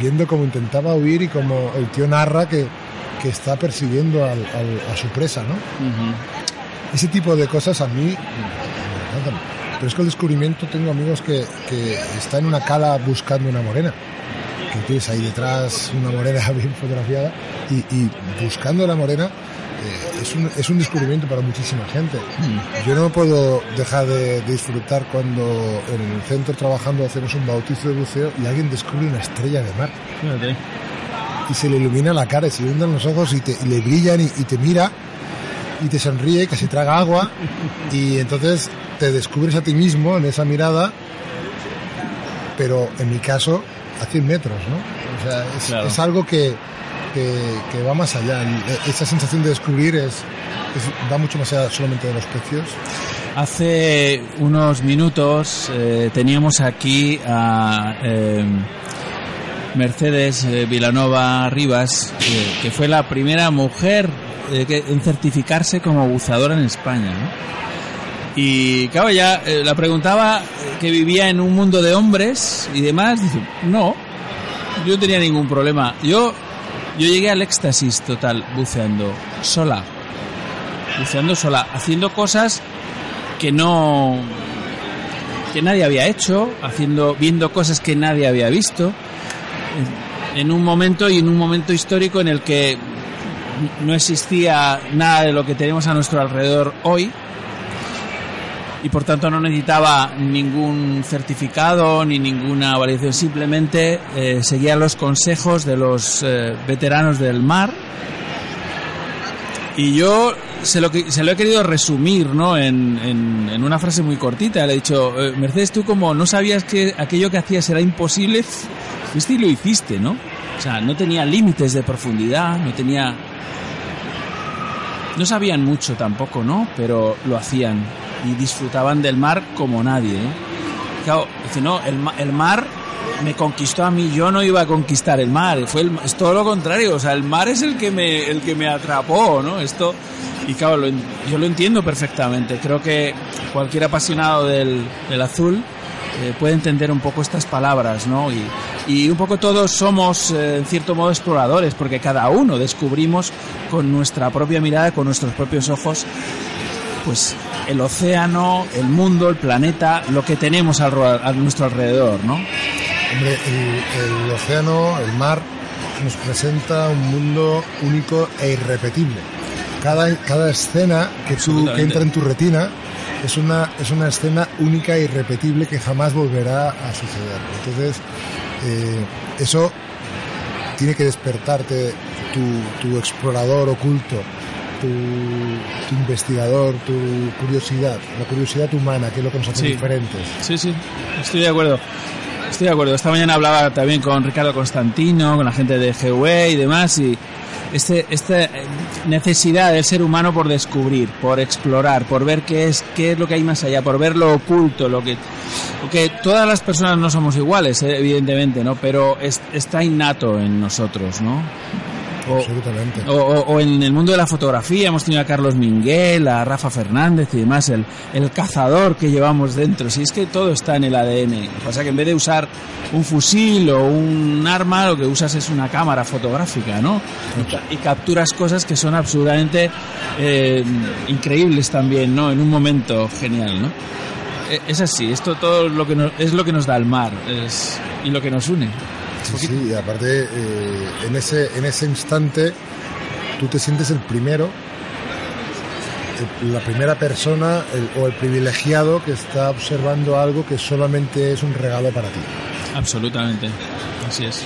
viendo cómo intentaba huir y cómo el tío narra que, que está persiguiendo al- al- a su presa, ¿no? Ujú. Ese tipo de cosas a mí me encantan. Pero es que el descubrimiento, tengo amigos que, que están en una cala buscando una morena. Que tienes ahí detrás una morena bien fotografiada y, y buscando la morena eh, es, un, es un descubrimiento para muchísima gente. Yo no puedo dejar de, de disfrutar cuando en el centro trabajando hacemos un bautizo de buceo y alguien descubre una estrella de mar Fíjate. y se le ilumina la cara y se le hundan los ojos y, te, y le brillan y, y te mira y te sonríe, casi traga agua y entonces te descubres a ti mismo en esa mirada, pero en mi caso a 100 metros, ¿no? O sea, es, Claro. es algo que, que, que va más allá. Y esa sensación de descubrir es, es- va mucho más allá solamente de los precios. Hace unos minutos eh, teníamos aquí a eh, Mercedes eh, Vilanova Rivas, eh, que fue la primera mujer en certificarse como buceadora en España. ¿no? Y claro, ya eh, la preguntaba eh, que vivía en un mundo de hombres y demás. Dice, no, yo no tenía ningún problema. Yo, yo llegué al éxtasis total buceando sola. Buceando sola, haciendo cosas que no que nadie había hecho, haciendo viendo cosas que nadie había visto en- en un momento y en un momento histórico en el que no existía nada de lo que tenemos a nuestro alrededor hoy y por tanto no necesitaba ningún certificado ni ninguna validación, simplemente eh, seguía los consejos de los eh, veteranos del mar y yo se lo, se lo he querido resumir, ¿no? En, en- una frase muy cortita. Le he dicho, eh, Mercedes, tú como no sabías que aquello que hacías era imposible, y lo hiciste, ¿no? O sea, no tenía límites de profundidad, no tenía... No sabían mucho tampoco, ¿no? Pero lo hacían y disfrutaban del mar como nadie, ¿no? El, ma- el mar me conquistó a mí, yo no iba a conquistar el mar, fue es todo lo contrario, o sea, el mar es el que me, el que me atrapó, ¿no? Esto, y claro, yo lo entiendo perfectamente, creo que cualquier apasionado del, azul eh, puede entender un poco estas palabras, ¿no? Y, y un poco todos somos, eh, en cierto modo, exploradores, porque cada uno descubrimos con nuestra propia mirada, con nuestros propios ojos, pues el océano, el mundo, el planeta, lo que tenemos a nuestro alrededor, ¿no? Hombre, el, el océano, el mar, nos presenta un mundo único e irrepetible. Cada, cada escena que, tú, Absolutamente. que entra en tu retina es una, es una escena única e irrepetible que jamás volverá a suceder. Entonces, eh, eso tiene que despertarte tu, tu explorador oculto, tu, tu investigador, tu curiosidad, la curiosidad humana, que es lo que nos hace Sí. diferentes. Sí, sí, estoy de acuerdo. Estoy de acuerdo. Esta mañana hablaba también con Ricardo Constantino, con la gente de GUE y demás, y este, esta necesidad del ser humano por descubrir, por explorar, por ver qué es, qué es lo que hay más allá, por ver lo oculto, lo que, porque todas las personas no somos iguales, eh, evidentemente, ¿no? Pero es- está innato en nosotros, ¿no? O- Absolutamente. o, o- o en el mundo de la fotografía hemos tenido a Carlos Minguel, a Rafa Fernández y demás, el, el cazador que llevamos dentro. Si es que todo está en el ADN. Lo que pasa es que en vez de usar un fusil o un arma, lo que usas es una cámara fotográfica, ¿no? Y, ca- y capturas cosas que son absolutamente eh, increíbles también, ¿no? En un momento genial, ¿no? Eh, Es así, esto todo lo que nos- es lo que nos da el mar es, y lo que nos une. Sí, sí, y aparte, eh, en, ese, en ese instante, tú te sientes el primero, el- la primera persona el- o el privilegiado que está observando algo que solamente es un regalo para ti. Absolutamente, así es.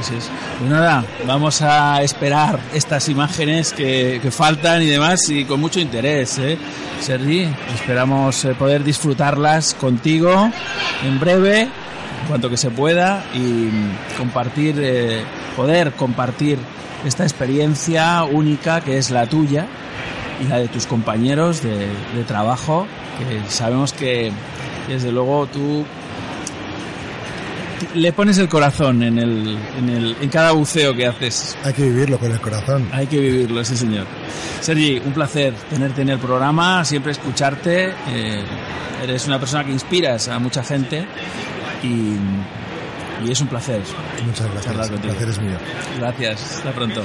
Así es. Pues nada, vamos a esperar estas imágenes que, que faltan y demás y con mucho interés, ¿eh? Sergi, esperamos eh, poder disfrutarlas contigo en breve, cuanto que se pueda y compartir, eh, poder compartir esta experiencia única que es la tuya y la de tus compañeros de, de trabajo, que sabemos que desde luego tú le pones el corazón en, el, en, el, en cada buceo que haces. Hay que vivirlo con el corazón. Hay que vivirlo, sí señor. Sergi, un placer tenerte en el programa, siempre escucharte. eh, eres una persona que inspiras a mucha gente y, y es un placer. Muchas gracias. El placer es mío. Gracias, hasta pronto.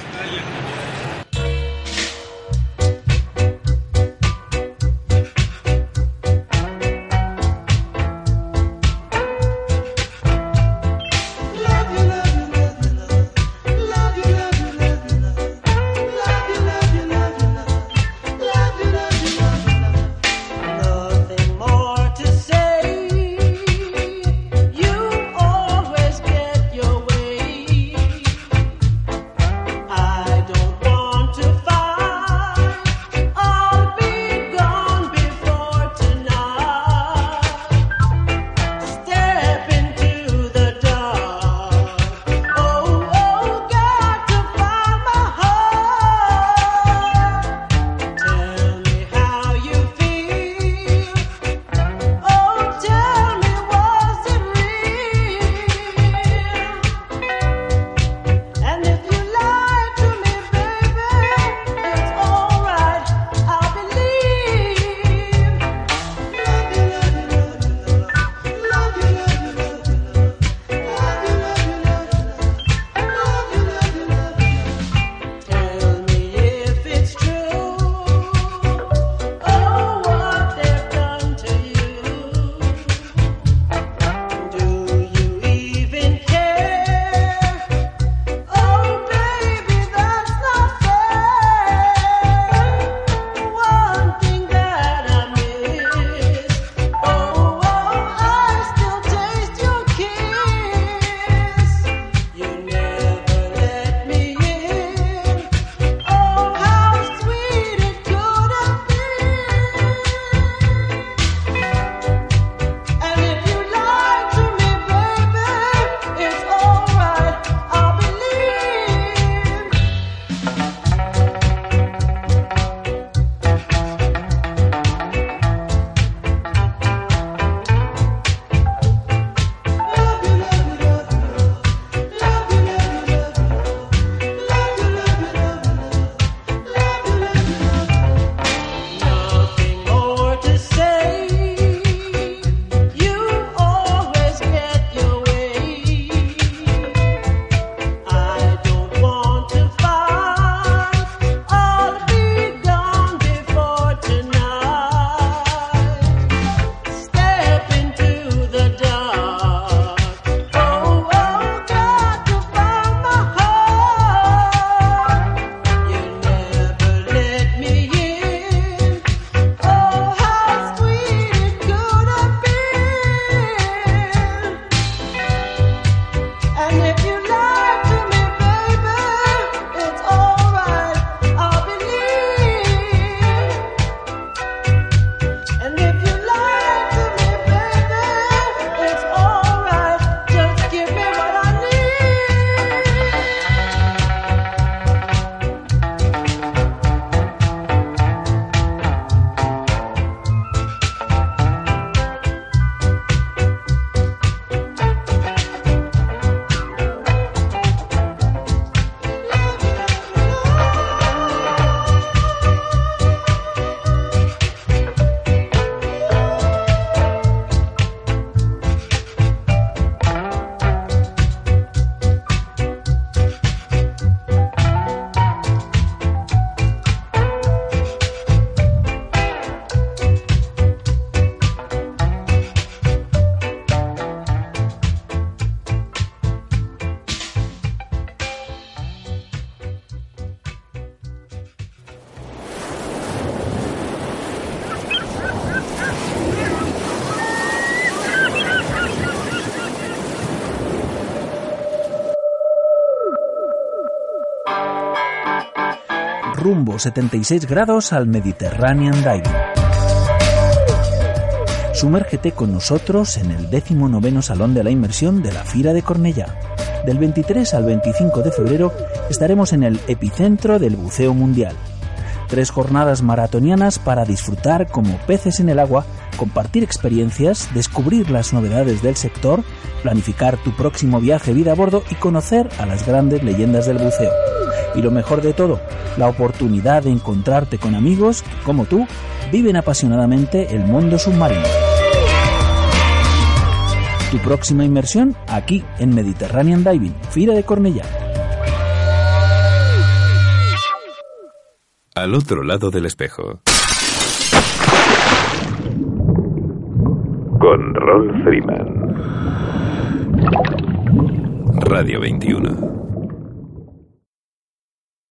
76 grados al Mediterranean Diving. Sumérgete con nosotros en el 19 Salón de la Inmersión de la Fira de Cornellá. Del 23 al 25 de febrero estaremos en el epicentro del buceo mundial. Tres jornadas maratonianas para disfrutar como peces en el agua, compartir experiencias, descubrir las novedades del sector, planificar tu próximo viaje vida a bordo y conocer a las grandes leyendas del buceo. Y lo mejor de todo, la oportunidad de encontrarte con amigos que, como tú, viven apasionadamente el mundo submarino. Tu próxima inmersión aquí en Mediterranean Diving, Fira de Cornellá. Al otro lado del espejo. Con Ron Freeman. Radio 21.